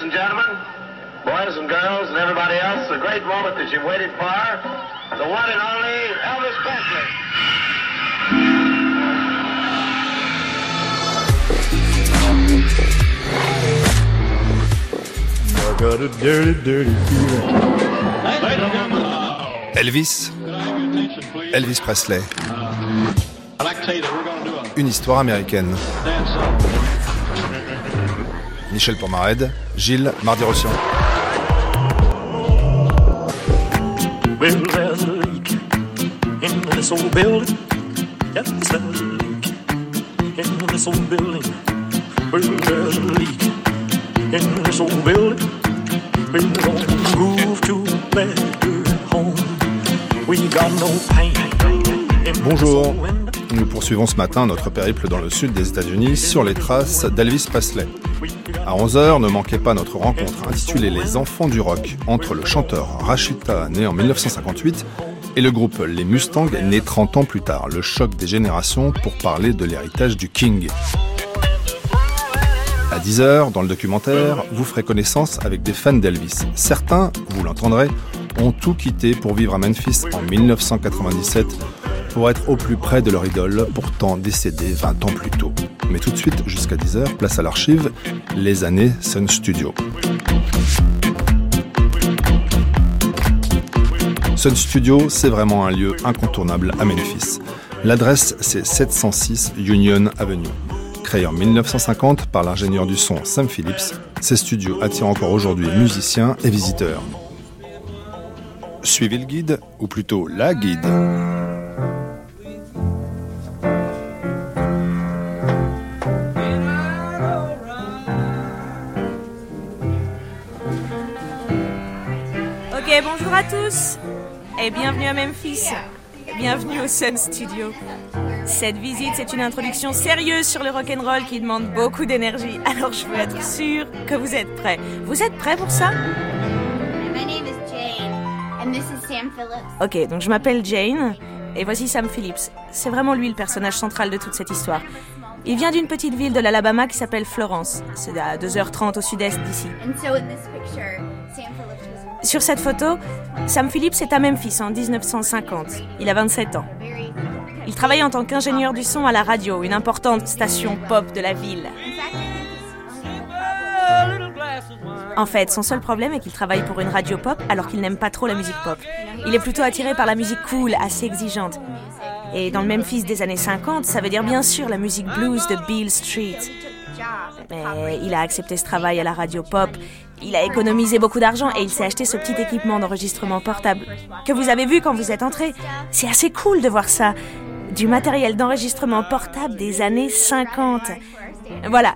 And gentlemen, boys and girls, and everybody else, the great moment that you've waited for, the one and only Elvis Presley. Elvis, Elvis Presley, une histoire américaine. Michel Pomared, Gilles Mardi-Rossian. Well, there's a leak in this old building. Yes, there's a leak in this old building. Well, there's a leak in this old building. We're gonna move to a better home. We got no pain. in this Bonjour. Nous poursuivons ce matin notre périple dans le sud des États-Unis sur les traces d'Elvis Presley. À 11h, ne manquez pas notre rencontre intitulée Les Enfants du Rock entre le chanteur Rashida, né en 1958, et le groupe Les Mustangs, né 30 ans plus tard. Le choc des générations pour parler de l'héritage du King. À 10h, dans le documentaire, vous ferez connaissance avec des fans d'Elvis. Certains, vous l'entendrez, ont tout quitté pour vivre à Memphis en 1997 pour être au plus près de leur idole, pourtant décédée 20 ans plus tôt. Mais tout de suite, jusqu'à 10h, place à l'archive, les années Sun Studio. Sun Studio, c'est vraiment un lieu incontournable à Memphis. L'adresse, c'est 706 Union Avenue. Créé en 1950 par l'ingénieur du son Sam Phillips, ces studios attirent encore aujourd'hui musiciens et visiteurs. Suivez le guide, ou plutôt la guide. Bonjour à tous et bienvenue à Memphis. Bienvenue au Sun Studio. Cette visite, c'est une introduction sérieuse sur le rock'n'roll qui demande beaucoup d'énergie. Alors je veux être sûre que vous êtes prêts. Vous êtes prêts pour ça? My name is Jane, and this is Sam Phillips. Ok, donc je m'appelle Jane et voici Sam Phillips. C'est vraiment lui le personnage central de toute cette histoire. Il vient d'une petite ville de l'Alabama qui s'appelle Florence. C'est à 2h30 au sud-est d'ici. Sur cette photo, Sam Phillips est à Memphis en 1950. Il a 27 ans. Il travaille en tant qu'ingénieur du son à la radio, une importante station pop de la ville. En fait, son seul problème est qu'il travaille pour une radio pop alors qu'il n'aime pas trop la musique pop. Il est plutôt attiré par la musique cool, assez exigeante. Et dans le Memphis des années 50, ça veut dire bien sûr la musique blues de Beale Street. Mais il a accepté ce travail à la radio pop. Il a économisé beaucoup d'argent et il s'est acheté ce petit équipement d'enregistrement portable que vous avez vu quand vous êtes entré. C'est assez cool de voir ça. Du matériel d'enregistrement portable des années 50. Voilà.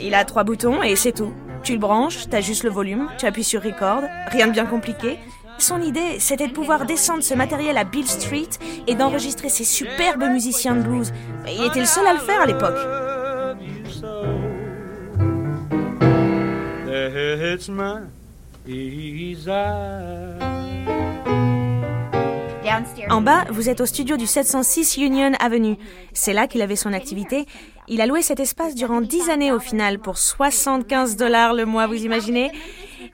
Il a trois boutons et c'est tout. Tu le branches, t'ajustes le volume, tu appuies sur record, rien de bien compliqué. Son idée, c'était de pouvoir descendre ce matériel à Bill Street et d'enregistrer ces superbes musiciens de blues. Il était le seul à le faire à l'époque. En bas, vous êtes au studio du 706 Union Avenue. C'est là qu'il avait son activité. Il a loué cet espace durant 10 années au final pour 75 dollars le mois, vous imaginez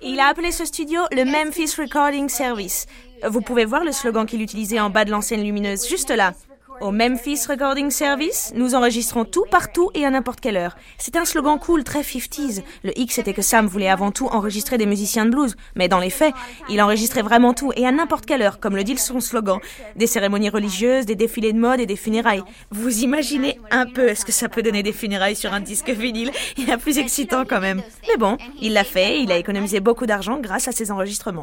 Il a appelé ce studio le Memphis Recording Service. Vous pouvez voir le slogan qu'il utilisait en bas de l'ancienne lumineuse, juste là. Au Memphis Recording Service, nous enregistrons tout partout et à n'importe quelle heure. C'est un slogan cool, très 50s. Le X c'était que Sam voulait avant tout enregistrer des musiciens de blues, mais dans les faits, il enregistrait vraiment tout et à n'importe quelle heure, comme le dit son slogan. Des cérémonies religieuses, des défilés de mode et des funérailles. Vous imaginez un peu ce que ça peut donner des funérailles sur un disque vinyle Il y a plus excitant quand même. Mais bon, il l'a fait, il a économisé beaucoup d'argent grâce à ses enregistrements.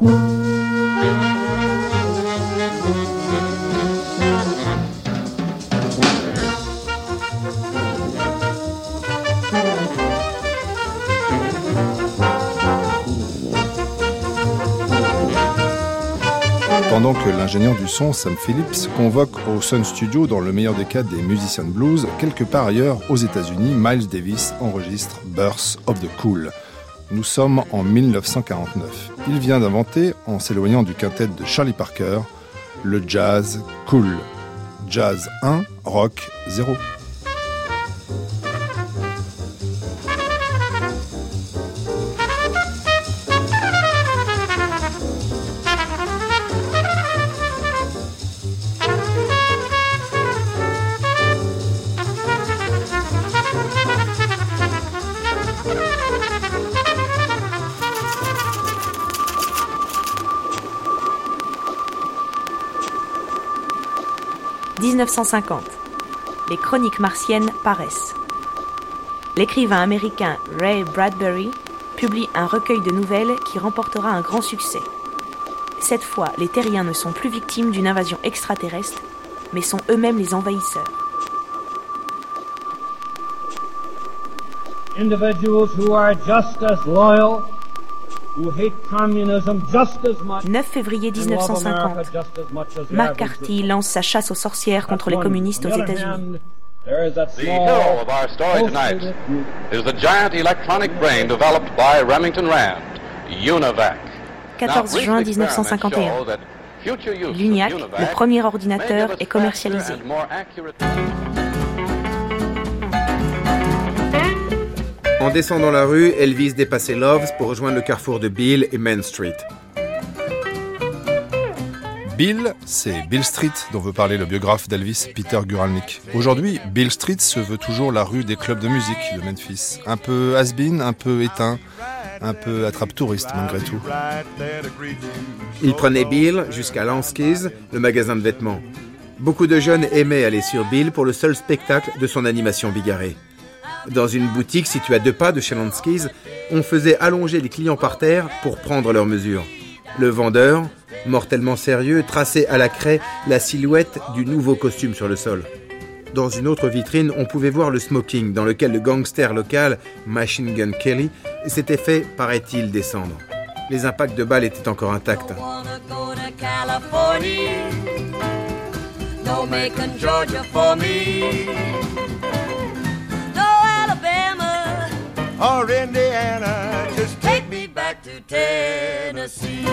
Pendant que l'ingénieur du son, Sam Phillips, convoque au Sun Studio, dans le meilleur des cas, des musiciens de blues, quelque part ailleurs, aux États-Unis, Miles Davis enregistre Birth of the Cool. Nous sommes en 1949. Il vient d'inventer, en s'éloignant du quintet de Charlie Parker, le jazz cool. Jazz 1, rock 0. 1950. Les chroniques martiennes paraissent. L'écrivain américain Ray Bradbury publie un recueil de nouvelles qui remportera un grand succès. Cette fois, les terriens ne sont plus victimes d'une invasion extraterrestre, mais sont eux-mêmes les envahisseurs. 9 février and love 1950. America just as much as the McCarthy lance sa chasse aux sorcières contre les communistes aux États-Unis. The hero of our story tonight is the giant electronic brain developed by Remington Rand, UNIVAC. 14 juin 1951. L'UNIAC, le premier ordinateur, est commercialisé. En descendant la rue, Elvis dépassait Loves pour rejoindre le carrefour de Bill et Main Street. Bill, c'est Bill Street dont veut parler le biographe d'Elvis, Peter Guralnick. Aujourd'hui, Bill Street se veut toujours la rue des clubs de musique de Memphis. Un peu has-been, un peu éteint, un peu attrape-touriste malgré tout. Il prenait Bill jusqu'à Lansky's, le magasin de vêtements. Beaucoup de jeunes aimaient aller sur Bill pour le seul spectacle de son animation bigarrée. Dans une boutique située à deux pas de chez Lansky's, on faisait allonger les clients par terre pour prendre leurs mesures. Le vendeur, mortellement sérieux, traçait à la craie la silhouette du nouveau costume sur le sol. Dans une autre vitrine, on pouvait voir le smoking dans lequel le gangster local, Machine Gun Kelly, s'était fait, paraît-il, descendre. Les impacts de balles étaient encore intacts. No Alabama. Or Indiana. Just take me back to Tennessee.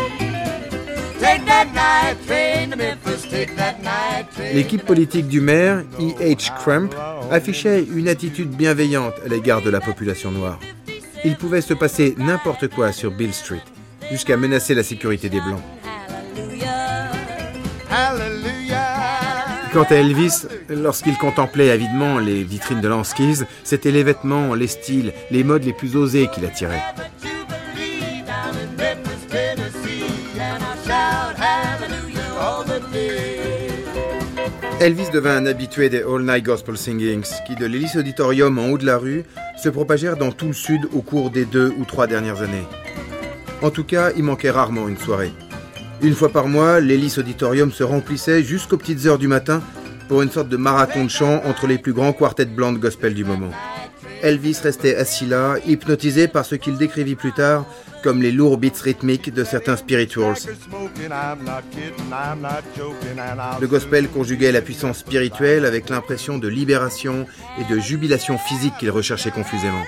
Take that night train to Memphis. Take that night train. L'équipe politique du maire, E.H. Crump, affichait une attitude bienveillante à l'égard de la population noire. Il pouvait se passer n'importe quoi sur Bill Street, jusqu'à menacer la sécurité des Blancs. Quant à Elvis, lorsqu'il contemplait avidement les vitrines de Lansky's, c'était les vêtements, les styles, les modes les plus osés qui l'attiraient. Elvis devint un habitué des All Night Gospel Singings, qui de l'Hélice Auditorium en haut de la rue se propagèrent dans tout le sud au cours des deux ou trois dernières années. En tout cas, il manquait rarement une soirée. Une fois par mois, l'Hélice Auditorium se remplissait jusqu'aux petites heures du matin pour une sorte de marathon de chant entre les plus grands quartets blancs de gospel du moment. Elvis restait assis là, hypnotisé par ce qu'il décrivit plus tard comme les lourds beats rythmiques de certains spirituals. Le gospel conjuguait la puissance spirituelle avec l'impression de libération et de jubilation physique qu'il recherchait confusément.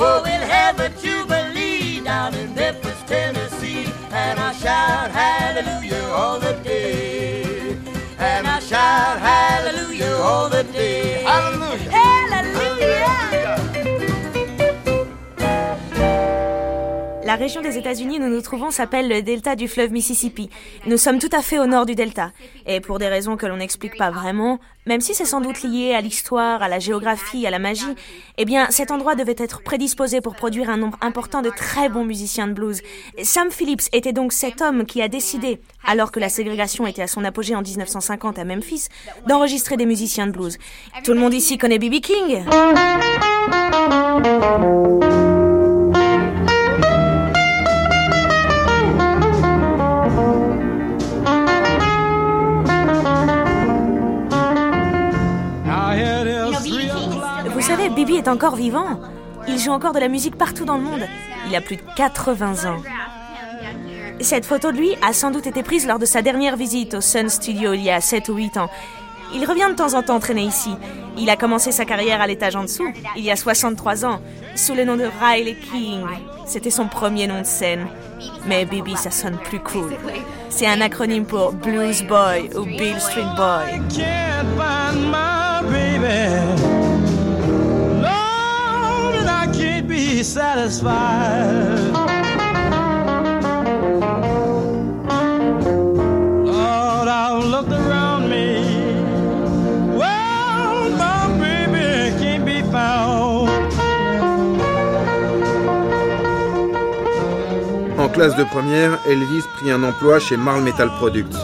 Day. Oh, we'll have a jubilee down in Memphis, Tennessee. And I shout hallelujah région des États-Unis où nous nous trouvons s'appelle le delta du fleuve Mississippi. Nous sommes tout à fait au nord du delta. Et pour des raisons que l'on n'explique pas vraiment, même si c'est sans doute lié à l'histoire, à la géographie, à la magie, eh bien, cet endroit devait être prédisposé pour produire un nombre important de très bons musiciens de blues. Sam Phillips était donc cet homme qui a décidé, alors que la ségrégation était à son apogée en 1950 à Memphis, d'enregistrer des musiciens de blues. Tout le monde ici connaît B.B. King. Est encore vivant. Il joue encore de la musique partout dans le monde. Il a plus de 80 ans. Cette photo de lui a sans doute été prise lors de sa dernière visite au Sun Studio il y a 7 ou 8 ans. Il revient de temps en temps traîner ici. Il a commencé sa carrière à l'étage en dessous, il y a 63 ans, sous le nom de Riley King. C'était son premier nom de scène. Mais Bibi, ça sonne plus cool. C'est un acronyme pour Blues Boy ou Bill Street Boy. En classe de première, Elvis prit un emploi chez Marl Metal Products,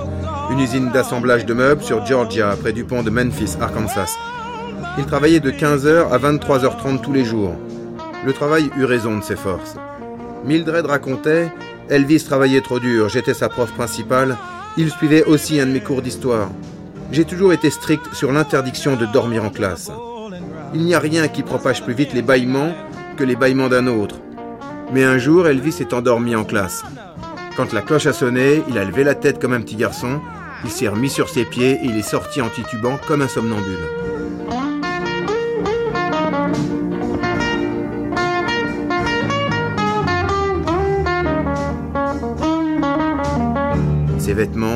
une usine d'assemblage de meubles sur Georgia, près du pont de Memphis, Arkansas. Il travaillait de 15h à 23h30 tous les jours. Le travail eut raison de ses forces. Mildred racontait Elvis travaillait trop dur, j'étais sa prof principale, il suivait aussi un de mes cours d'histoire. J'ai toujours été strict sur l'interdiction de dormir en classe. Il n'y a rien qui propage plus vite les bâillements que les bâillements d'un autre. Mais un jour, Elvis s'est endormi en classe. Quand la cloche a sonné, il a levé la tête comme un petit garçon, il s'est remis sur ses pieds et il est sorti en titubant comme un somnambule.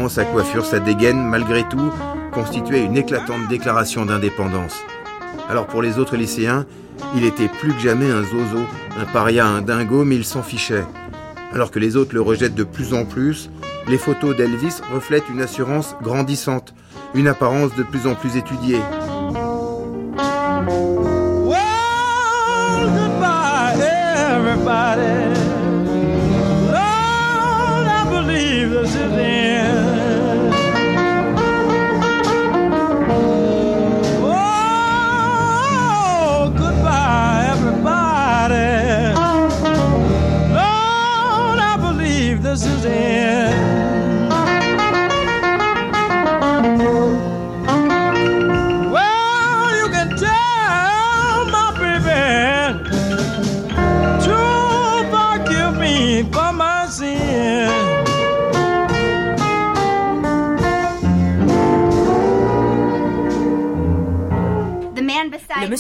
Sa coiffure, sa dégaine, malgré tout, constituaient une éclatante déclaration d'indépendance. Alors pour les autres lycéens, il était plus que jamais un zozo, un paria, un dingo, mais il s'en fichait. Alors que les autres le rejettent de plus en plus, les photos d'Elvis reflètent une assurance grandissante, une apparence de plus en plus étudiée.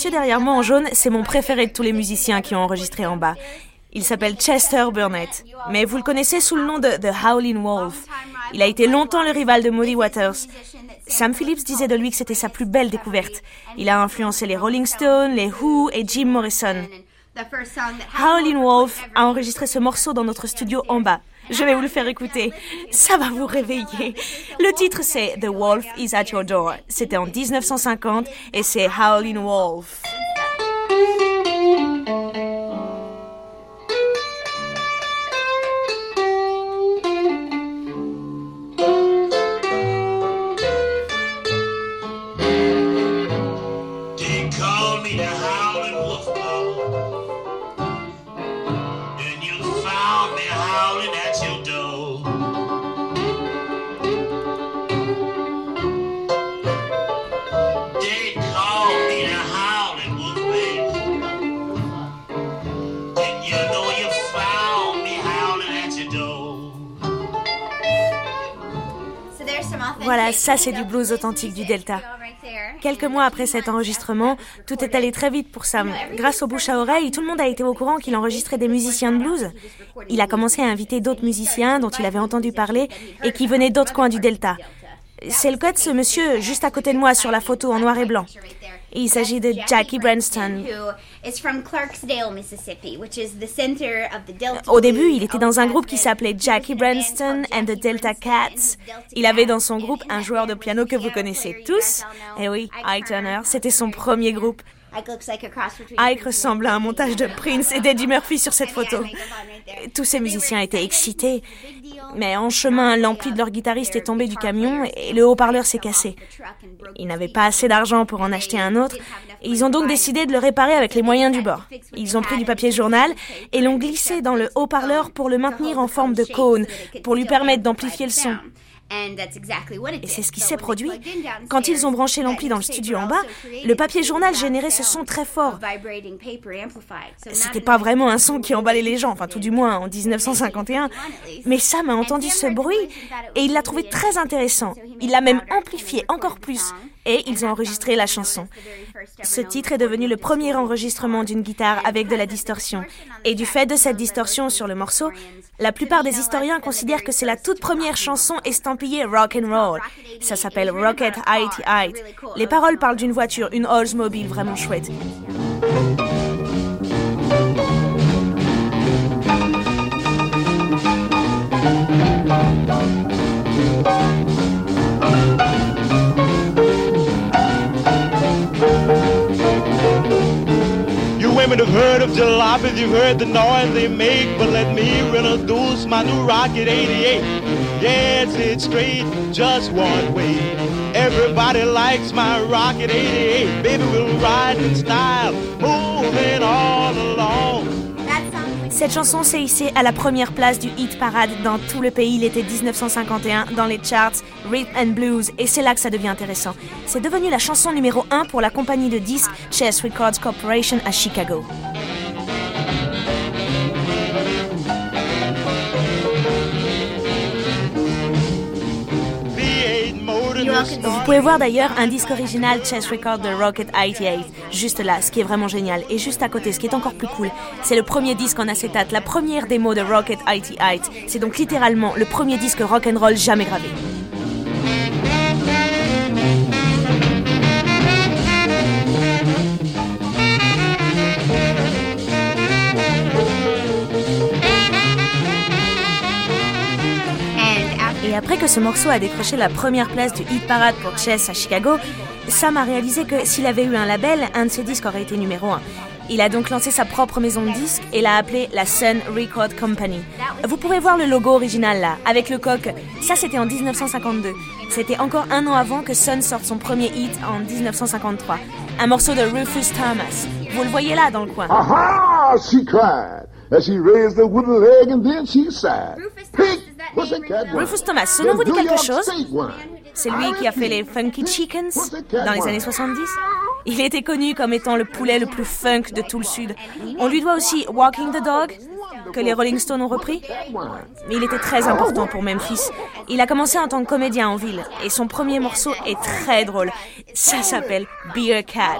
Monsieur derrière moi en jaune, c'est mon préféré de tous les musiciens qui ont enregistré en bas. Il s'appelle Chester Burnett, mais vous le connaissez sous le nom de The Howling Wolf. Il a été longtemps le rival de Muddy Waters. Sam Phillips disait de lui que c'était sa plus belle découverte. Il a influencé les Rolling Stones, les Who et Jim Morrison. Howlin' Wolf a enregistré ce morceau dans notre studio en bas. Je vais vous le faire écouter. Ça va vous réveiller. Le titre c'est The Wolf is at Your Door. C'était en 1950 et c'est Howlin' Wolf. Voilà, ça c'est du blues authentique du Delta. Quelques mois après cet enregistrement, tout est allé très vite pour Sam. Grâce au bouche à oreille, tout le monde a été au courant qu'il enregistrait des musiciens de blues. Il a commencé à inviter d'autres musiciens dont il avait entendu parler et qui venaient d'autres coins du Delta. C'est le cas de ce monsieur juste à côté de moi sur la photo en noir et blanc. Il s'agit de Jackie Branston. Au début, il était dans un groupe qui s'appelait Jackie Branston and the Delta Cats. Il avait dans son groupe un joueur de piano que vous connaissez tous. Eh oui, Ike Turner, c'était son premier groupe. Ike ressemble à un montage de Prince et d'Eddie Murphy sur cette photo. Tous ces musiciens étaient excités. Mais en chemin, l'ampli de leur guitariste est tombé du camion et le haut-parleur s'est cassé. Ils n'avaient pas assez d'argent pour en acheter un autre. Et ils ont donc décidé de le réparer avec les moyens du bord. Ils ont pris du papier journal et l'ont glissé dans le haut-parleur pour le maintenir en forme de cône, pour lui permettre d'amplifier le son. Et c'est ce qui s'est produit. Quand ils ont branché l'ampli dans le studio en bas, le papier journal générait ce son très fort. C'était pas vraiment un son qui emballait les gens, enfin tout du moins en 1951. Mais Sam a entendu ce bruit et il l'a trouvé très intéressant. Il l'a même amplifié encore plus et ils ont enregistré la chanson. Ce titre est devenu le premier enregistrement d'une guitare avec de la distorsion. Et du fait de cette distorsion sur le morceau, la plupart des historiens considèrent que c'est la toute première chanson estampillée rock and roll. Ça s'appelle Rocket Height Height. Les paroles parlent d'une voiture, une Oldsmobile vraiment chouette. You women who heard of jalopies, you've heard the noise they make, but let me introduce my new Rocket 88. Yes, it's straight, just one way. Everybody likes my Rocket 88. Baby, we'll ride in style, moving all along. Cette chanson s'est hissée à la première place du hit parade dans tout le pays l'été 1951 dans les charts Rhythm and Blues et c'est là que ça devient intéressant. C'est devenu la chanson numéro 1 pour la compagnie de disques Chess Records Corporation à Chicago. Vous pouvez voir d'ailleurs un disque original Chess Record de Rocket 88, juste là, ce qui est vraiment génial. Et juste à côté, ce qui est encore plus cool, c'est le premier disque en acétate, la première démo de Rocket 88. C'est donc littéralement le premier disque rock and roll jamais gravé. Après que ce morceau a décroché la première place du hit parade pour Chess à Chicago, Sam a réalisé que s'il avait eu un label, un de ses disques aurait été numéro 1. Il a donc lancé sa propre maison de disques et l'a appelée la Sun Record Company. Vous pouvez voir le logo original là, avec le coq. Ça, c'était en 1952. C'était encore un an avant que Sun sorte son premier hit en 1953. Un morceau de Rufus Thomas. Vous le voyez là dans le coin. Aha! She cried as she raised the wooden leg and then she sighed. Rufus Thomas, ce nom vous dit quelque chose? C'est lui qui a fait les Funky Chickens dans les années 70. Il était connu comme étant le poulet le plus funk de tout le Sud. On lui doit aussi Walking the Dog, que les Rolling Stones ont repris. Mais il était très important pour Memphis. Il a commencé en tant que comédien en ville et son premier morceau est très drôle. Ça s'appelle Beer Cat.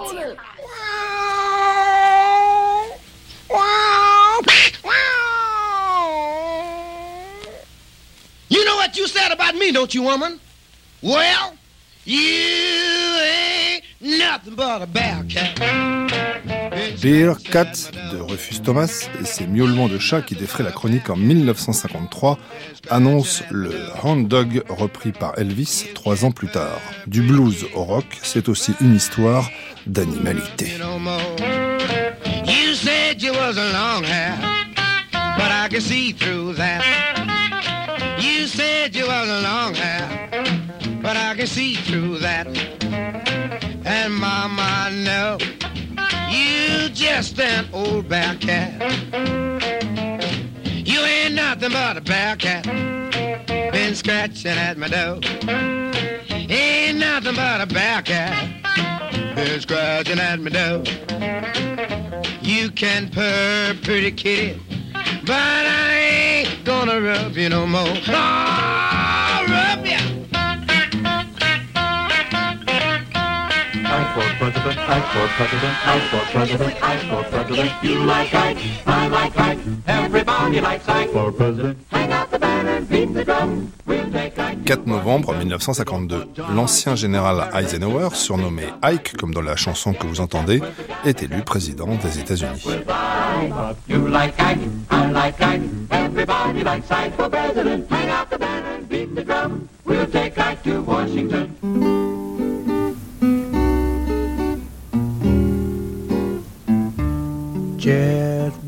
You know what you said about me, don't you, woman? Well, you ain't nothing but a bear cat. Beer Cat de Rufus Thomas et ses miaulements de chat qui défraient la chronique en 1953 annoncent le Hound Dog repris par Elvis trois ans plus tard. Du blues au rock, c'est aussi une histoire d'animalité. You said you was a long hair, but I can see through that. Said you was a long hair, but I can see through that. And mama, no, you just an old bear cat. You ain't nothing but a bear cat. Been scratching at my door. Ain't nothing but a bear cat. Been scratching at my door. You can purr, pretty kitty, but I ain't gonna rub you no more. Oh, for president, I for president, I for president, I for president. You like Ike, I like Ike. Everybody likes Ike for president. Hang out the banner, beat the drum. We'll take Ike. 4 novembre 1952, l'ancien général Eisenhower, surnommé Ike comme dans la chanson que vous entendez, est élu président des États-Unis.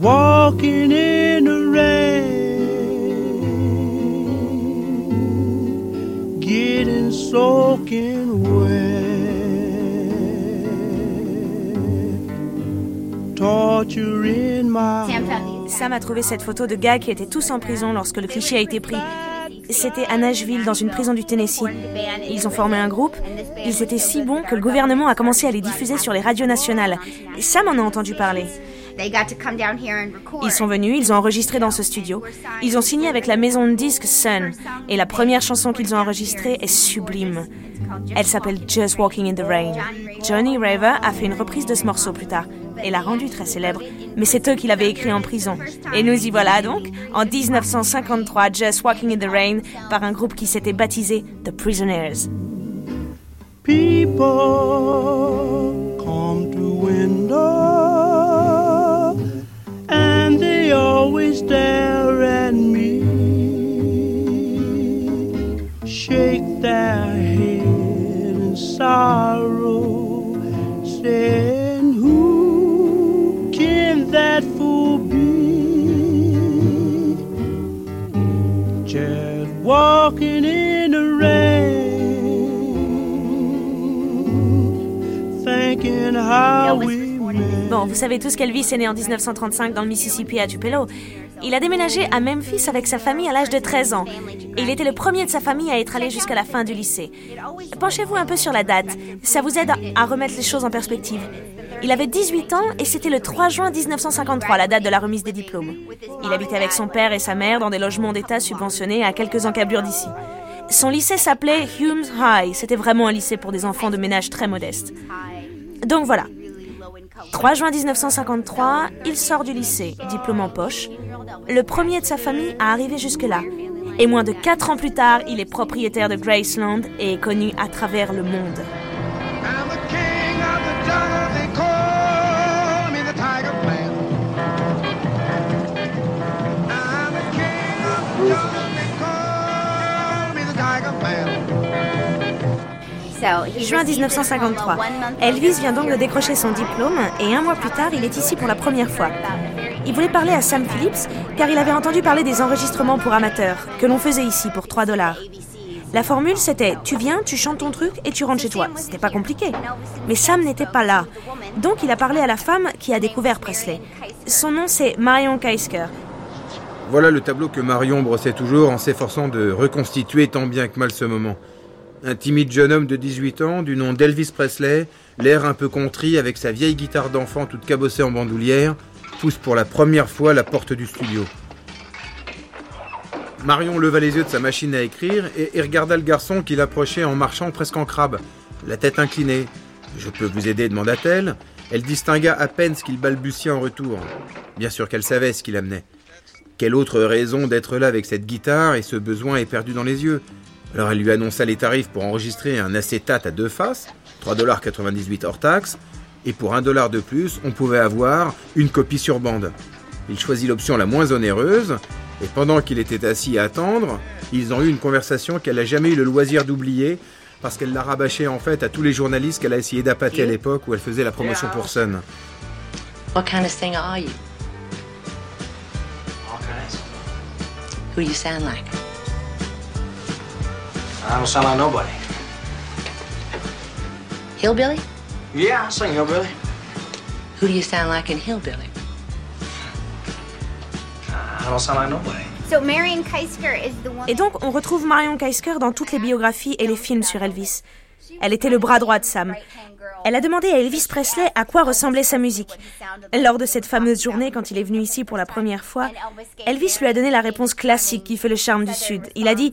Walking in the rain, getting soaking wet, torture in my heart. Sam a trouvé cette photo de gars qui étaient tous en prison lorsque le cliché a été pris. C'était à Nashville, dans une prison du Tennessee. Ils ont formé un groupe. Ils étaient si bons que le gouvernement a commencé à les diffuser sur les radios nationales. Sam en a entendu parler. They got to come down here and record. Ils sont venus, ils ont enregistré dans ce studio. Ils ont signé avec la maison de disques Sun. Et la première chanson qu'ils ont enregistrée est sublime. Elle s'appelle Just Walking in the Rain. Johnny Raver a fait une reprise de ce morceau plus tard et l'a rendu très célèbre. Mais c'est eux qui l'avaient écrit en prison. Et nous y voilà donc, en 1953, Just Walking in the Rain, par un groupe qui s'était baptisé The Prisoners. People always stare at me, shake their head in sorrow, saying, Who can that fool be? Just walking in the rain, thinking how we Bon, vous savez tous qu'Elvis est né en 1935 dans le Mississippi à Tupelo. Il a déménagé à Memphis avec sa famille à l'âge de 13 ans. Et il était le premier de sa famille à être allé jusqu'à la fin du lycée. Penchez-vous un peu sur la date. Ça vous aide à remettre les choses en perspective. Il avait 18 ans et c'était le 3 juin 1953, la date de la remise des diplômes. Il habitait avec son père et sa mère dans des logements d'État subventionnés à quelques encablures d'ici. Son lycée s'appelait Humes High. C'était vraiment un lycée pour des enfants de ménage très modestes. Donc voilà. 3 juin 1953, il sort du lycée, diplôme en poche. Le premier de sa famille à arriver jusque-là. Et moins de 4 ans plus tard, il est propriétaire de Graceland et est connu à travers le monde. Juin 1953. Elvis vient donc de décrocher son diplôme et un mois plus tard, il est ici pour la première fois. Il voulait parler à Sam Phillips car il avait entendu parler des enregistrements pour amateurs que l'on faisait ici pour 3 dollars. La formule c'était tu viens, tu chantes ton truc et tu rentres chez toi. C'était pas compliqué. Mais Sam n'était pas là. Donc il a parlé à la femme qui a découvert Presley. Son nom c'est Marion Kaisker. Voilà le tableau que Marion brossait toujours en s'efforçant de reconstituer tant bien que mal ce moment. Un timide jeune homme de 18 ans, du nom d'Elvis Presley, l'air un peu contrit avec sa vieille guitare d'enfant toute cabossée en bandoulière, pousse pour la première fois la porte du studio. Marion leva les yeux de sa machine à écrire et, regarda le garçon qui l'approchait en marchant presque en crabe, la tête inclinée. Je peux vous aider demanda-t-elle. Elle distingua à peine ce qu'il balbutiait en retour. Bien sûr qu'elle savait ce qu'il amenait. Quelle autre raison d'être là avec cette guitare et ce besoin éperdu dans les yeux? Alors elle lui annonça les tarifs pour enregistrer un acétate à deux faces, 3,98$ hors taxe, et pour un dollar de plus, on pouvait avoir une copie sur bande. Il choisit l'option la moins onéreuse, et pendant qu'il était assis à attendre, ils ont eu une conversation qu'elle n'a jamais eu le loisir d'oublier, parce qu'elle l'a rabâché en fait à tous les journalistes qu'elle a essayé d'appâter à l'époque où elle faisait la promotion pour Sun. What kind of singer are you? All kinds. Who you sound like? I don't sound like nobody. Hillbilly? Yeah, I sing hillbilly. Who do you sound like in Hillbilly? I don't sound like nobody. So Marion Keisker is the one. Et donc, on retrouve Marion Keisker dans toutes les biographies et les films sur Elvis. Elle était le bras droit de Sam. Elle a demandé à Elvis Presley à quoi ressemblait sa musique. Lors de cette fameuse journée, quand il est venu ici pour la première fois, Elvis lui a donné la réponse classique qui fait le charme du Sud. Il a dit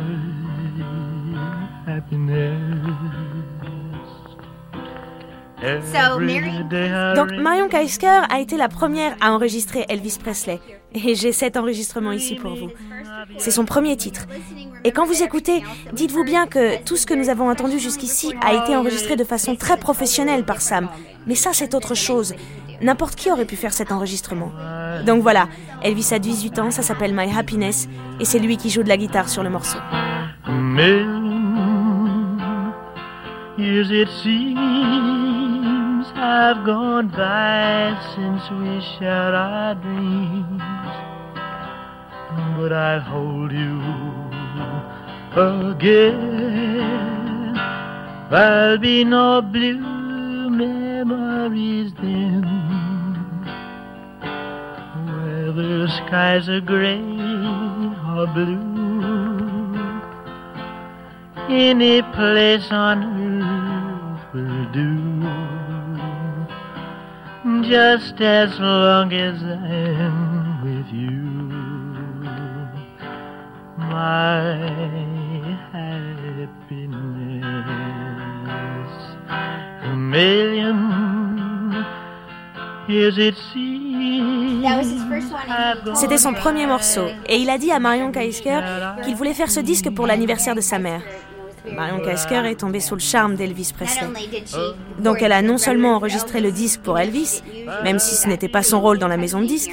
Donc Marion Kaisker a été la première à enregistrer Elvis Presley. Et j'ai cet enregistrement ici pour vous. C'est son premier titre. Et quand vous écoutez, dites-vous bien que tout ce que nous avons entendu jusqu'ici a été enregistré de façon très professionnelle par Sam. Mais ça, c'est autre chose. N'importe qui aurait pu faire cet enregistrement. Donc voilà, Elvis a 18 ans, ça s'appelle My Happiness, et c'est lui qui joue de la guitare sur le morceau. Years it seems have gone by since we shared our dreams. But I'll hold you again. There'll be no blue memories then. Whether skies are gray or blue any place on earth will do. Just as long as I'm with you, my happiness. A million years it seems C'était son premier morceau et il a dit à Marion Kaisker qu'il voulait faire ce disque pour l'anniversaire de sa mère. Marion Kaisker est tombée sous le charme d'Elvis Presley. Donc elle a non seulement enregistré le disque pour Elvis, même si ce n'était pas son rôle dans la maison de disques,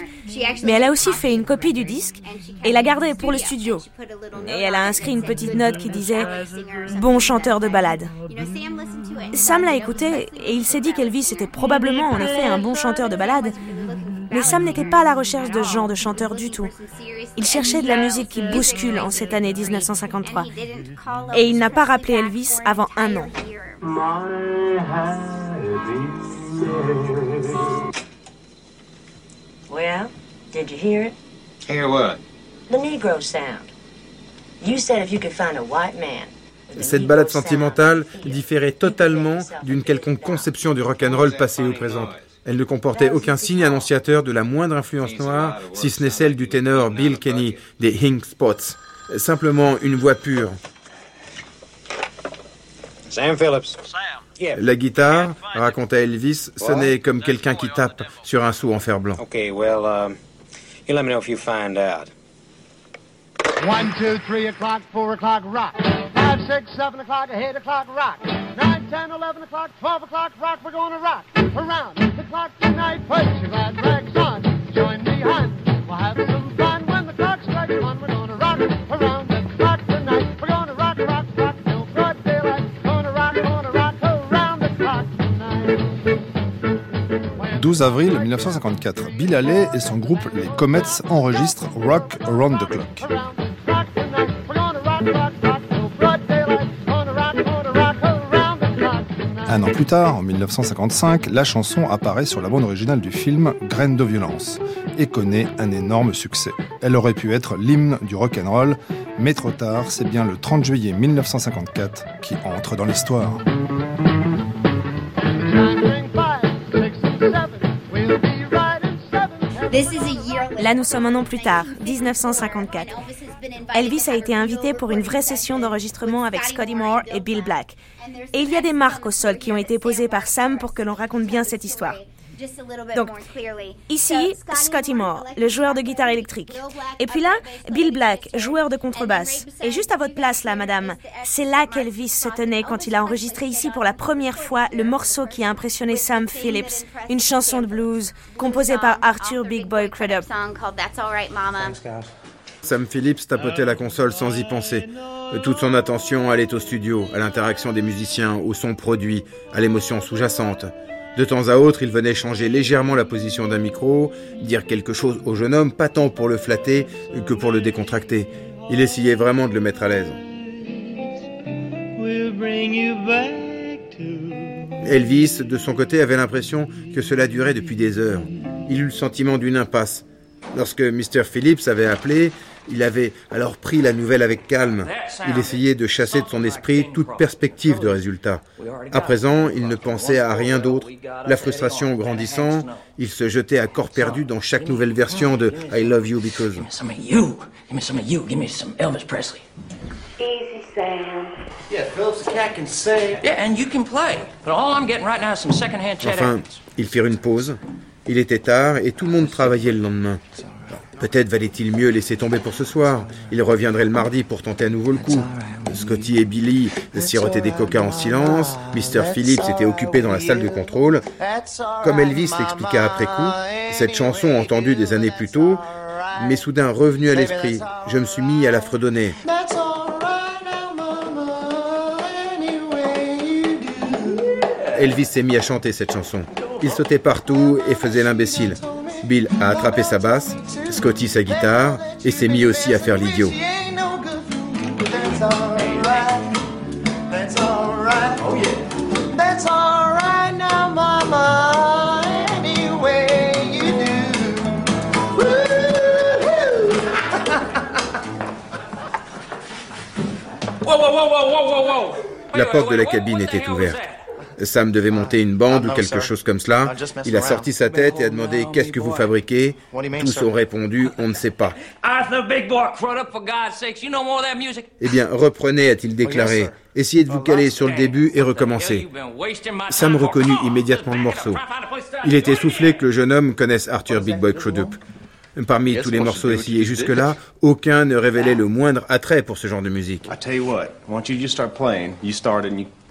mais elle a aussi fait une copie du disque et l'a gardé pour le studio. Et elle a inscrit une petite note qui disait Bon chanteur de ballade. Sam l'a écouté et il s'est dit qu'Elvis était probablement en effet un bon chanteur de ballade, mais Sam n'était pas à la recherche de ce genre de chanteur du tout. Il cherchait de la musique qui bouscule en cette année 1953. Et il n'a pas rappelé Elvis avant un an. Well, did you hear it? Hear what? The Negro sound. You said if you could find a white man Cette balade sentimentale différait totalement d'une quelconque conception du rock'n'roll passé ou présent. Elle ne comportait aucun signe annonciateur de la moindre influence noire, si ce n'est celle du ténor Bill Kenny des Hink Spots. Simplement une voix pure. Sam Phillips. La guitare, raconta Elvis, sonnait comme quelqu'un qui tape sur un sou en fer blanc. Okay, well, uh, you let me know if you find out. 1, 2, 3 o'clock, 4 o'clock, rock. 5, 6, 7 o'clock, 8 o'clock, rock. 9, 10, 11 o'clock, 12 o'clock, rock. We're to rock around the clock tonight. Put your glad rags on. Join me, hon. We'll have some fun when the clock strikes one. We're to rock around the clock tonight. We're to rock, rock, rock till broad daylight. Gonna rock, gonna rock around the clock tonight. 12 avril 1954, Bill Haley et son groupe les Comets enregistrent Rock Around the Clock. Un an plus tard, en 1955, la chanson apparaît sur la bande originale du film Graines de violence et connaît un énorme succès. Elle aurait pu être l'hymne du rock'n'roll, mais trop tard, c'est bien le 30 juillet 1954 qui entre dans l'histoire. Là, nous sommes un an plus tard, 1954. Elvis a été invité pour une vraie session d'enregistrement avec Scotty Moore et Bill Black. Et il y a des marques au sol qui ont été posées par Sam pour que l'on raconte bien cette histoire. Donc, ici, Scotty Moore, le joueur de guitare électrique. Et puis là, Bill Black, joueur de contrebasse. Et juste à votre place, là, madame, c'est là qu'Elvis se tenait quand il a enregistré ici pour la première fois le morceau qui a impressionné Sam Phillips, une chanson de blues composée par Arthur Big Boy Crudup. Sam Phillips tapotait la console sans y penser. Toute son attention allait au studio, à l'interaction des musiciens, au son produit, à l'émotion sous-jacente. De temps à autre, il venait changer légèrement la position d'un micro, dire quelque chose au jeune homme, pas tant pour le flatter que pour le décontracter. Il essayait vraiment de le mettre à l'aise. Elvis, de son côté, avait l'impression que cela durait depuis des heures. Il eut le sentiment d'une impasse. Lorsque Mr. Phillips avait appelé, il avait alors pris la nouvelle avec calme. Il essayait de chasser de son esprit toute perspective de résultat. À présent, il ne pensait à rien d'autre. La frustration grandissant, il se jetait à corps perdu dans chaque nouvelle version de I Love You Because. Some of you. Give me some of you. Give me some Elvis Presley. Easy, Sam. Yeah, Phillips the cat can sing. Yeah, and you can play. But all I'm getting right now is some secondhand Chet Enfin, ils firent une pause. Il était tard et tout le monde travaillait le lendemain. Peut-être valait-il mieux laisser tomber pour ce soir. Il reviendrait le mardi pour tenter à nouveau le coup. Scotty et Billy sirotaient des coca en silence. Mr. Phillips était occupé dans la salle de contrôle. Comme Elvis l'expliqua après coup, cette chanson entendue des années plus tôt m'est soudain revenue à l'esprit. Je me suis mis à la fredonner. Elvis s'est mis à chanter cette chanson. Il sautait partout et faisait l'imbécile. Bill a attrapé sa basse, Scotty sa guitare et s'est mis aussi à faire l'idiot. La porte de la cabine était ouverte. Sam devait monter une bande ou quelque chose comme cela. Il a sorti sa tête et a demandé Qu'est-ce que vous fabriquez? Tous ont répondu On ne sait pas. Eh bien, reprenez, a-t-il déclaré. Essayez de vous caler sur le début et recommencez. Sam reconnut immédiatement le morceau. Il était soufflé que le jeune homme connaisse Arthur Big Boy Crudup. Parmi tous les morceaux essayés jusque-là, aucun ne révélait le moindre attrait pour ce genre de musique.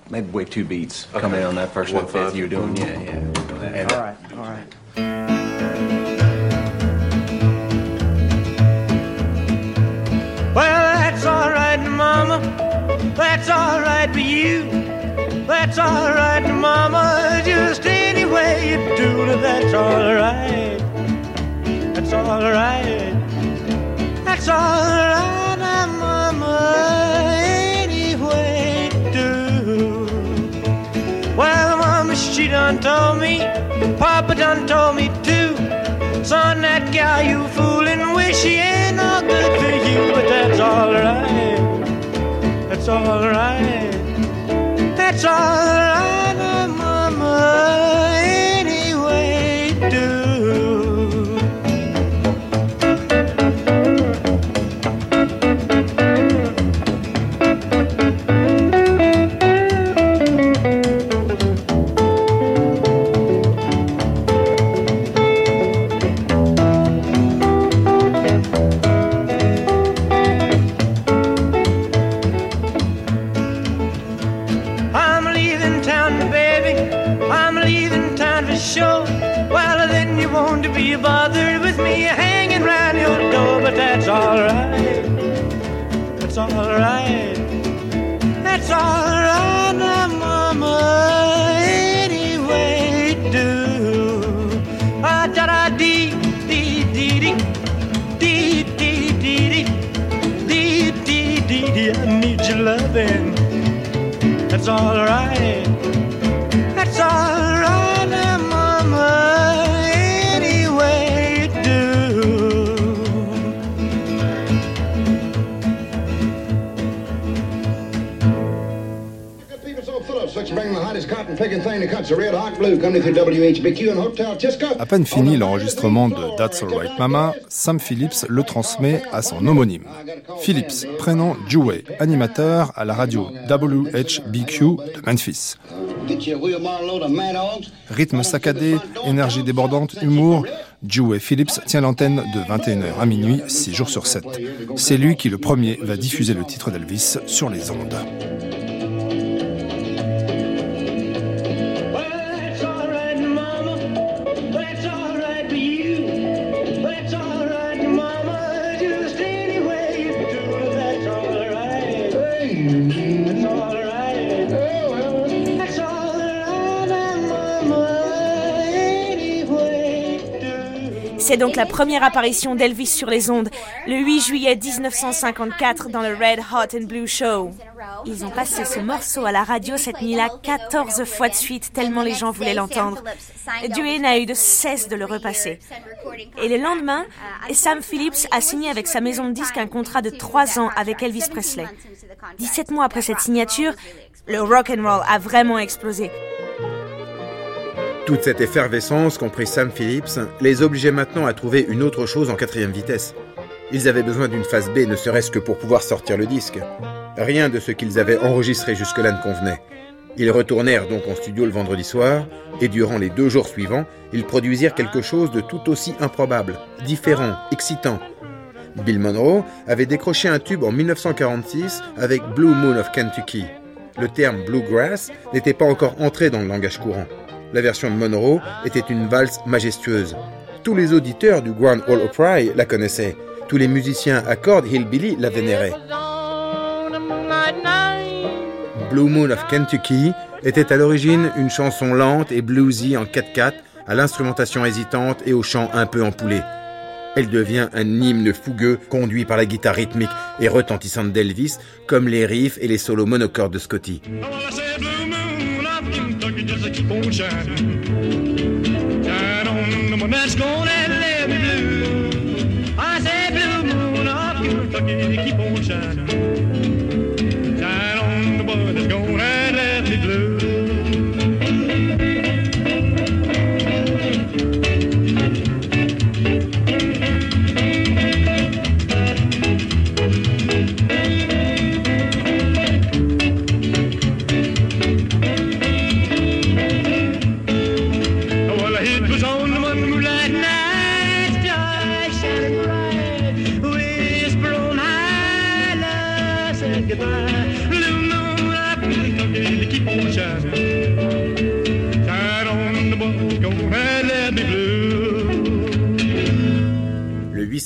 Maybe wait two beats okay. coming in on that first one fifth you were doing. Yeah, yeah. And, uh, all right, all right. Well, that's all right, Mama. That's all right for you. That's all right, Mama. Just any way you do it, that's all right. That's all right. That's all right, Mama. She done told me. Papa done told me too. Son, that gal you fooling with, she ain't no good for you, but that's all right. That's all right. That's all À peine fini l'enregistrement de That's Alright Mama, Sam Phillips le transmet à son homonyme. Phillips, prénom Dewey, animateur à la radio WHBQ de Memphis. Rythme saccadé, énergie débordante, humour, Dewey Phillips tient l'antenne de 21h à minuit, 6 jours sur 7. C'est lui qui le premier va diffuser le titre d'Elvis sur les ondes. C'est donc la première apparition d'Elvis sur les ondes, le 8 juillet 1954 dans le Red Hot and Blue Show. Ils ont passé ce morceau à la radio cette nuit-là 14 fois de suite, tellement les gens voulaient l'entendre. Dewey n'a eu de cesse de le repasser. Et le lendemain, Sam Phillips a signé avec sa maison de disques un contrat de 3 ans avec Elvis Presley. 17 mois après cette signature, le rock and roll a vraiment explosé. Toute cette effervescence qu'ont pris Sam Phillips les obligeait maintenant à trouver une autre chose en quatrième vitesse. Ils avaient besoin d'une phase B, ne serait-ce que pour pouvoir sortir le disque. Rien de ce qu'ils avaient enregistré jusque-là ne convenait. Ils retournèrent donc en studio le vendredi soir, et durant les deux jours suivants, ils produisirent quelque chose de tout aussi improbable, différent, excitant. Bill Monroe avait décroché un tube en 1946 avec Blue Moon of Kentucky. Le terme bluegrass n'était pas encore entré dans le langage courant. La version de Monroe était une valse majestueuse. Tous les auditeurs du Grand Ole Opry la connaissaient. Tous les musiciens à cordes hillbilly la vénéraient. Blue Moon of Kentucky était à l'origine une chanson lente et bluesy en 4-4, à l'instrumentation hésitante et au chant un peu empoulé. Elle devient un hymne fougueux conduit par la guitare rythmique et retentissante d'Elvis, comme les riffs et les solos monocordes de Scotty. Kentucky just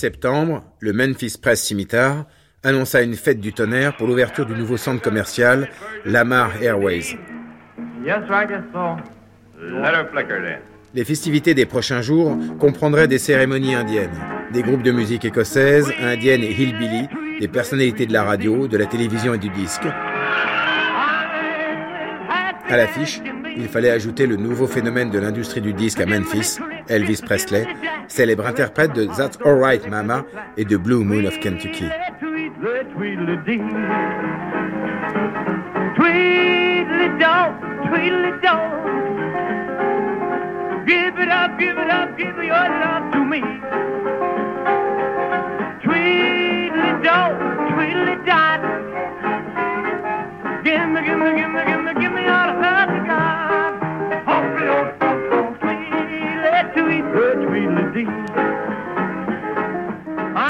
septembre, le Memphis Press Scimitar annonça une fête du tonnerre pour l'ouverture du nouveau centre commercial Lamar Airways. Yes, I guess so. Let her flicker then. Les festivités des prochains jours comprendraient des cérémonies indiennes, des groupes de musique écossaise, indienne et hillbilly, des personnalités de la radio, de la télévision et du disque. À l'affiche, il fallait ajouter le nouveau phénomène de l'industrie du disque à Memphis, Elvis Presley, célèbre interprète de That's Alright Mama et de Blue Moon of Kentucky.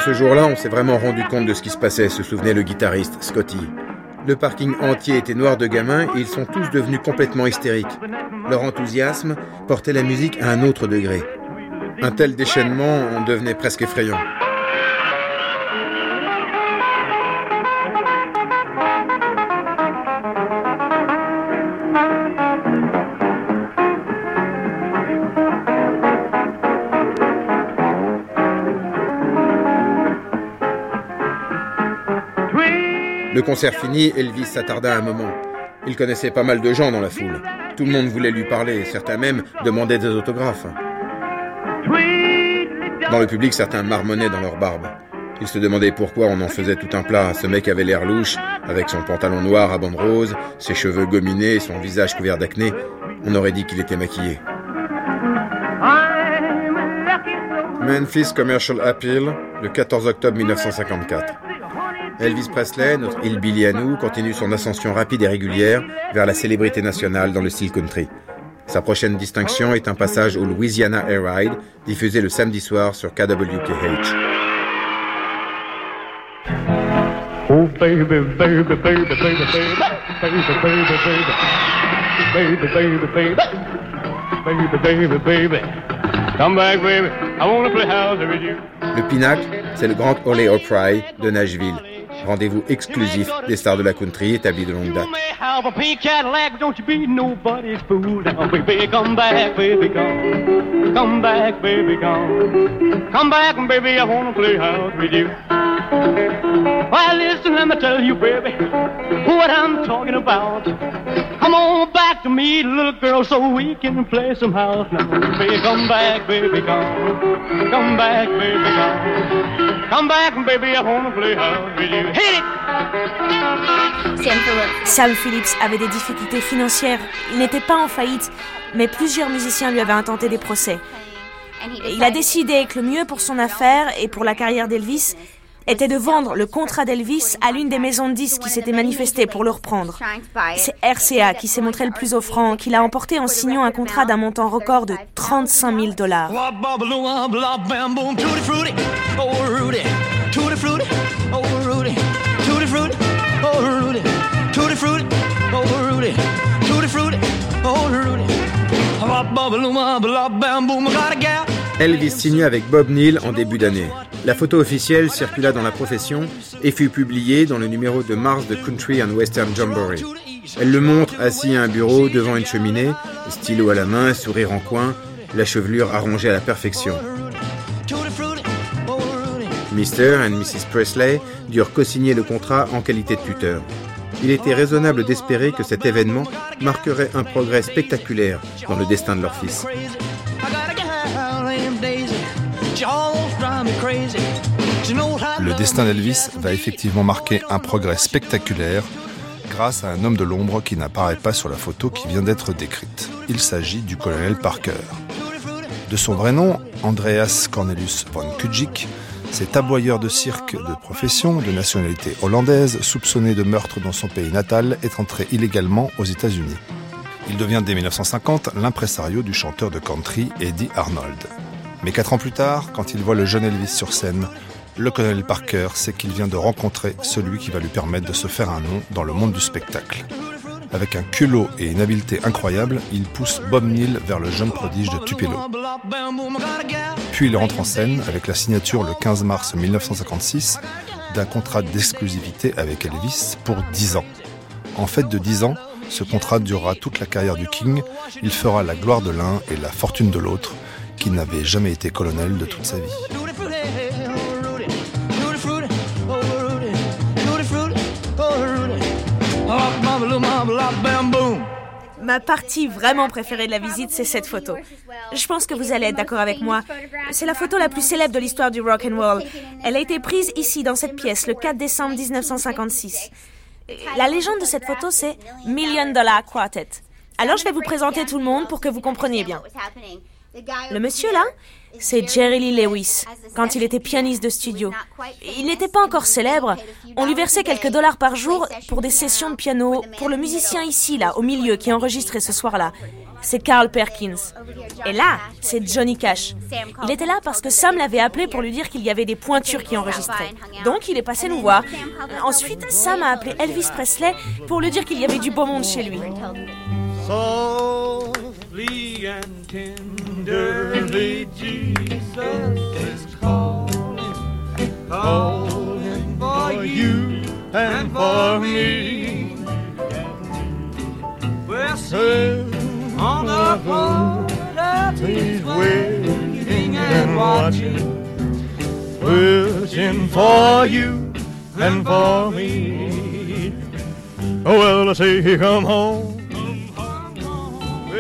Ce jour-là, on s'est vraiment rendu compte de ce qui se passait, se souvenait le guitariste Scotty. Le parking entier était noir de gamins et ils sont tous devenus complètement hystériques. Leur enthousiasme portait la musique à un autre degré. Un tel déchaînement en devenait presque effrayant. Le concert fini, Elvis s'attarda un moment. Il connaissait pas mal de gens dans la foule. Tout le monde voulait lui parler, certains même demandaient des autographes. Dans le public, certains marmonnaient dans leur barbe. Ils se demandaient pourquoi on en faisait tout un plat. Ce mec avait l'air louche, avec son pantalon noir à bandes roses, ses cheveux gominés, son visage couvert d'acné. On aurait dit qu'il était maquillé. Memphis Commercial Appeal, le 14 octobre 1954. Elvis Presley, notre hillbilly à nous, continue son ascension rapide et régulière vers la célébrité nationale dans le style country. Sa prochaine distinction est un passage au Louisiana Air Ride, diffusé le samedi soir sur KWKH. Oh baby, baby, baby, baby, baby, baby, come back, baby. I wanna play house with you. Le pinacle, c'est le Grand Ole Opry de Nashville. Rendez-vous exclusif des stars de la country établis de longue date. Well, listen, let me tell you, baby, what I'm talking about. Come on back to me, little girl, so we can play some house now. Baby, come back, baby, come. Come back, baby, come. Come back, baby, I wanna play house with you. Sam Phillips avait des difficultés financières. Il n'était pas en faillite, mais plusieurs musiciens lui avaient intenté des procès. Il a décidé que le mieux pour son affaire et pour la carrière d'Elvis était de vendre le contrat d'Elvis à l'une des maisons de disques qui s'était manifestée pour le reprendre. C'est RCA qui s'est montré le plus offrant, qu'il a emporté en signant un contrat d'un montant record de 35 000 dollars. Elvis signa avec Bob Neal en début d'année. La photo officielle circula dans la profession et fut publiée dans le numéro de mars de Country and Western Jamboree. Elle le montre assis à un bureau devant une cheminée, stylo à la main, sourire en coin, la chevelure arrangée à la perfection. Mr. and Mrs. Presley durent co-signer le contrat en qualité de tuteur. Il était raisonnable d'espérer que cet événement marquerait un progrès spectaculaire dans le destin de leur fils. Le destin d'Elvis va effectivement marquer un progrès spectaculaire grâce à un homme de l'ombre qui n'apparaît pas sur la photo qui vient d'être décrite. Il s'agit du colonel Parker. De son vrai nom, Andreas Cornelius von Kudzik, cet aboyeur de cirque de profession, de nationalité hollandaise, soupçonné de meurtre dans son pays natal, est entré illégalement aux États-Unis. Il devient dès 1950 l'impresario du chanteur de country Eddie Arnold. Mais quatre ans plus tard, quand il voit le jeune Elvis sur scène, le colonel Parker sait qu'il vient de rencontrer celui qui va lui permettre de se faire un nom dans le monde du spectacle. Avec un culot et une habileté incroyable, il pousse Bob Neal vers le jeune prodige de Tupelo. Puis il rentre en scène avec la signature le 15 mars 1956 d'un contrat d'exclusivité avec Elvis pour 10 ans. En fait de 10 ans, ce contrat durera toute la carrière du King. Il fera la gloire de l'un et la fortune de l'autre, qui n'avait jamais été colonel de toute sa vie. Ma partie vraiment préférée de la visite, c'est cette photo. Je pense que vous allez être d'accord avec moi. C'est la photo la plus célèbre de l'histoire du rock and roll. Elle a été prise ici dans cette pièce le 4 décembre 1956. La légende de cette photo, c'est Million Dollar Quartet. Alors je vais vous présenter tout le monde pour que vous compreniez bien. Le monsieur là, c'est Jerry Lee Lewis, quand il était pianiste de studio. Il n'était pas encore célèbre. On lui versait quelques dollars par jour pour des sessions de piano, pour le musicien ici, là, au milieu, qui enregistrait ce soir-là. C'est Carl Perkins. Et là, c'est Johnny Cash. Il était là parce que Sam l'avait appelé pour lui dire qu'il y avait des pointures qui enregistraient. Donc il est passé nous voir. Ensuite, Sam a appelé Elvis Presley pour lui dire qu'il y avait du beau monde chez lui. Softly and tenderly, Jesus is calling, calling for you and for me. We're sitting on the porch, he's waiting and watching, wishing for you and for me. Oh, well, I say, come home.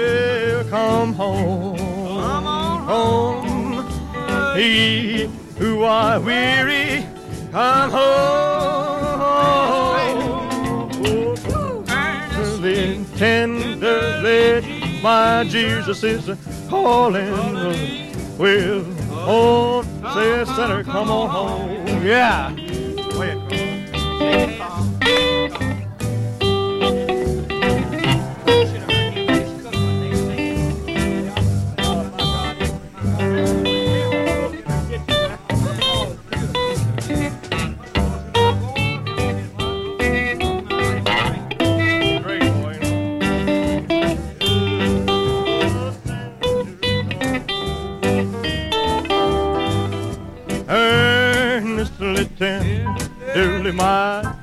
Well, come home, come on home. He who are weary, come home. Tenderly, tenderly, my Jesus is calling. Well, oh, say, sinner, come on home. Yeah.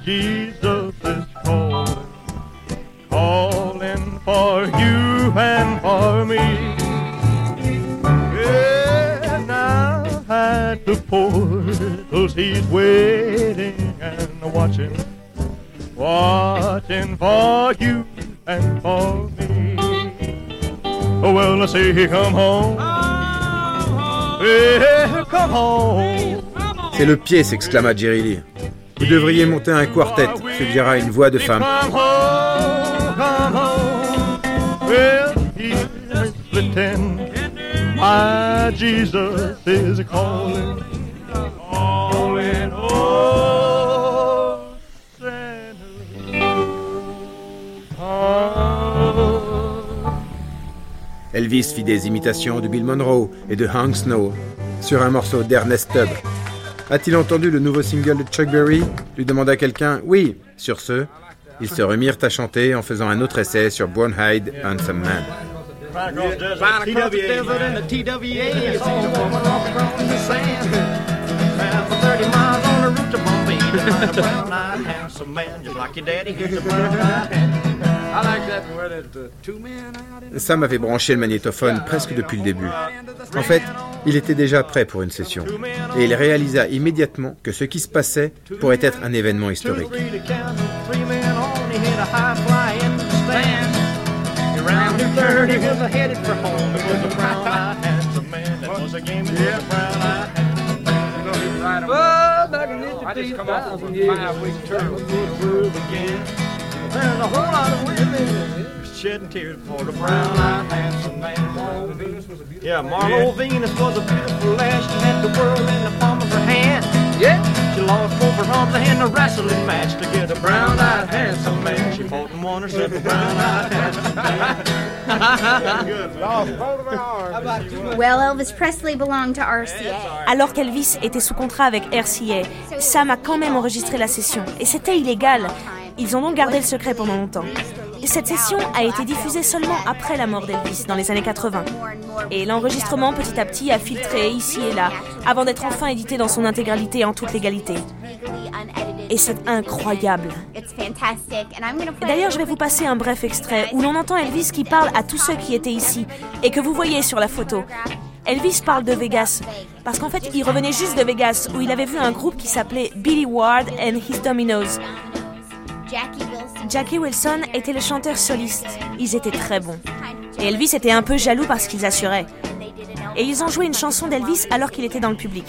Jesus is calling, calling for you and for me. Yeah, now at the portals he's waiting and watching, watching for you and for me. Oh well, I say he come home. Yeah, come home. C'est le pied, s'exclama Jerry Lee. Vous devriez monter un quartet, suggéra une voix de femme. Elvis fit des imitations de Bill Monroe et de Hank Snow sur un morceau d'Ernest Tubb. A-t-il entendu le nouveau single de Chuck Berry lui demanda quelqu'un. Oui. Sur ce, ils se remirent à chanter en faisant un autre essai sur Born Hyde, Handsome Man. Right across the desert, right across the desert and the TWA is all woman walking across the sand. Travel 30 miles on the route to Bombay to find a brown-eyed handsome man just like your daddy. He's a brown-eyed handsome man. I like that where there's the two men out in Sam avait branché le magnétophone presque depuis le début. En fait, il était déjà prêt pour une session. Et il réalisa immédiatement que ce qui se passait pourrait être un événement historique. and a whole lot of women. Shedding tears for the brown-eyed handsome man. Yeah, Marlo Venus was a beautiful lass. She had the world in the palm of her hand. Yeah, she lost both her arms in a wrestling match to get a brown-eyed handsome man. She fought and won herself a brown-eyed handsome man. Well, Elvis Presley belonged to RCA. Alors qu'Elvis était sous contrat avec RCA, Sam a quand même enregistré la session. Et c'était illégal. Ils ont donc gardé le secret pendant longtemps. Cette session a été diffusée seulement après la mort d'Elvis, dans les années 80. Et l'enregistrement, petit à petit, a filtré ici et là, avant d'être enfin édité dans son intégralité en toute légalité. Et c'est incroyable. D'ailleurs, je vais vous passer un bref extrait où l'on entend Elvis qui parle à tous ceux qui étaient ici et que vous voyez sur la photo. Elvis parle de Vegas parce qu'en fait, il revenait juste de Vegas où il avait vu un groupe qui s'appelait Billy Ward and His Dominoes. Jackie Wilson était le chanteur soliste. Ils étaient très bons. Et Elvis était un peu jaloux parce qu'ils assuraient. Et ils ont joué une chanson d'Elvis alors qu'il était dans le public.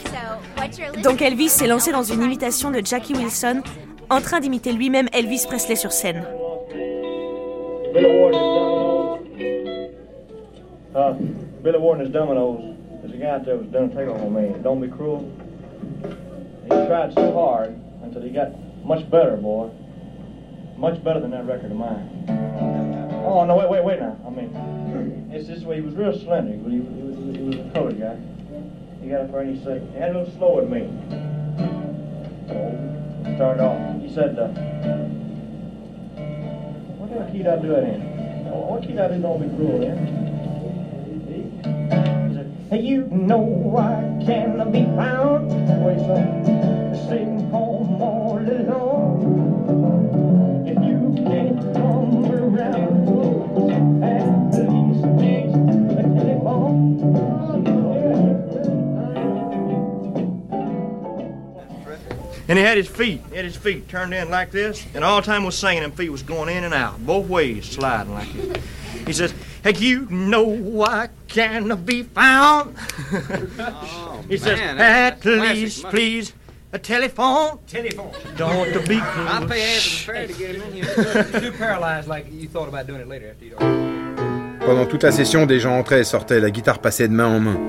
Donc Elvis s'est lancé dans une imitation de Jackie Wilson, en train d'imiter lui-même Elvis Presley sur scène. Much better, boy. Much better than that record of mine. Oh, no, wait, wait, wait now. I mean, it's this way. He was real slender, but he, he, was, he was a colored guy. He got up there and he said, he had a little slower than me. So, started off. He said, uh, what kind of key did I do that in? What key did I do Don't Be Cruel in? You know I can be found Wait, way sitting home all alone. And he had his feet, he had his feet turned in like this, and all the time was singing, them feet was going in and out, both ways, sliding like this. He says, Hey, you know I can be found. Oh, he says, man, at that's classic. least, please, a telephone? Telephone. Don't be close. pay half the fare to get him in here. Too paralyzed like you thought about doing it later after you Pendant toute la session, des gens entraient et sortaient, la guitare passait de main en main.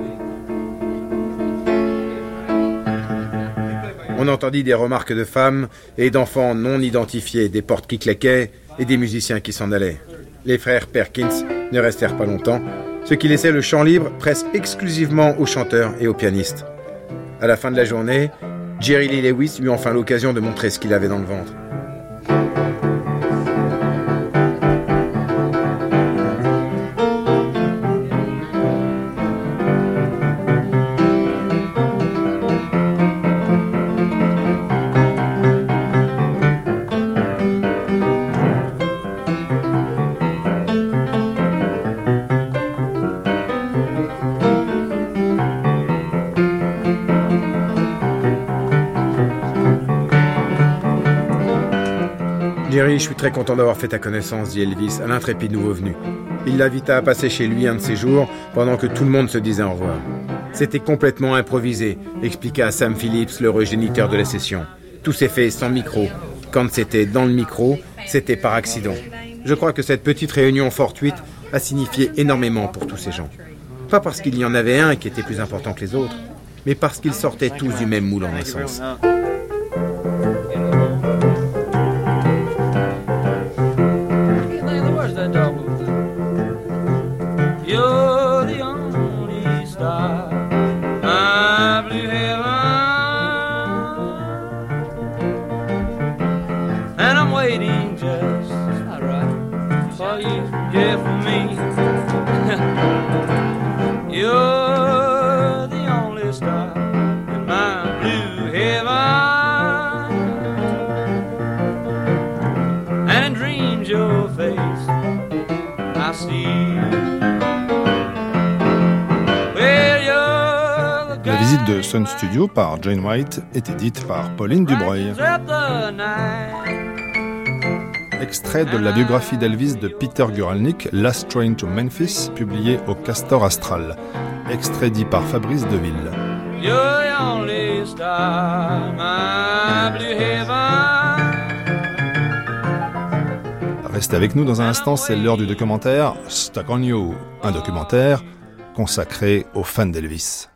On entendit des remarques de femmes et d'enfants non identifiés, des portes qui claquaient et des musiciens qui s'en allaient. Les frères Perkins ne restèrent pas longtemps, ce qui laissait le chant libre presque exclusivement aux chanteurs et aux pianistes. À la fin de la journée, Jerry Lee Lewis eut enfin l'occasion de montrer ce qu'il avait dans le ventre. Suis très content d'avoir fait ta connaissance, dit Elvis à l'intrépide nouveau venu. Il l'invita à passer chez lui un de ces jours pendant que tout le monde se disait au revoir. C'était complètement improvisé, expliqua Sam Phillips, le géniteur de la session. Tout s'est fait sans micro. Quand c'était dans le micro, c'était par accident. Je crois que cette petite réunion fortuite a signifié énormément pour tous ces gens. Pas parce qu'il y en avait un qui était plus important que les autres, mais parce qu'ils sortaient tous du même moule en naissance. Studio par Jane White est édite par Pauline Dubreuil. Extrait de la biographie d'Elvis de Peter Guralnick, Last Train to Memphis, publié au Castor Astral. Extrait dit par Fabrice Deville. Restez avec nous dans un instant, c'est l'heure du documentaire Stuck on You, un documentaire consacré aux fans d'Elvis.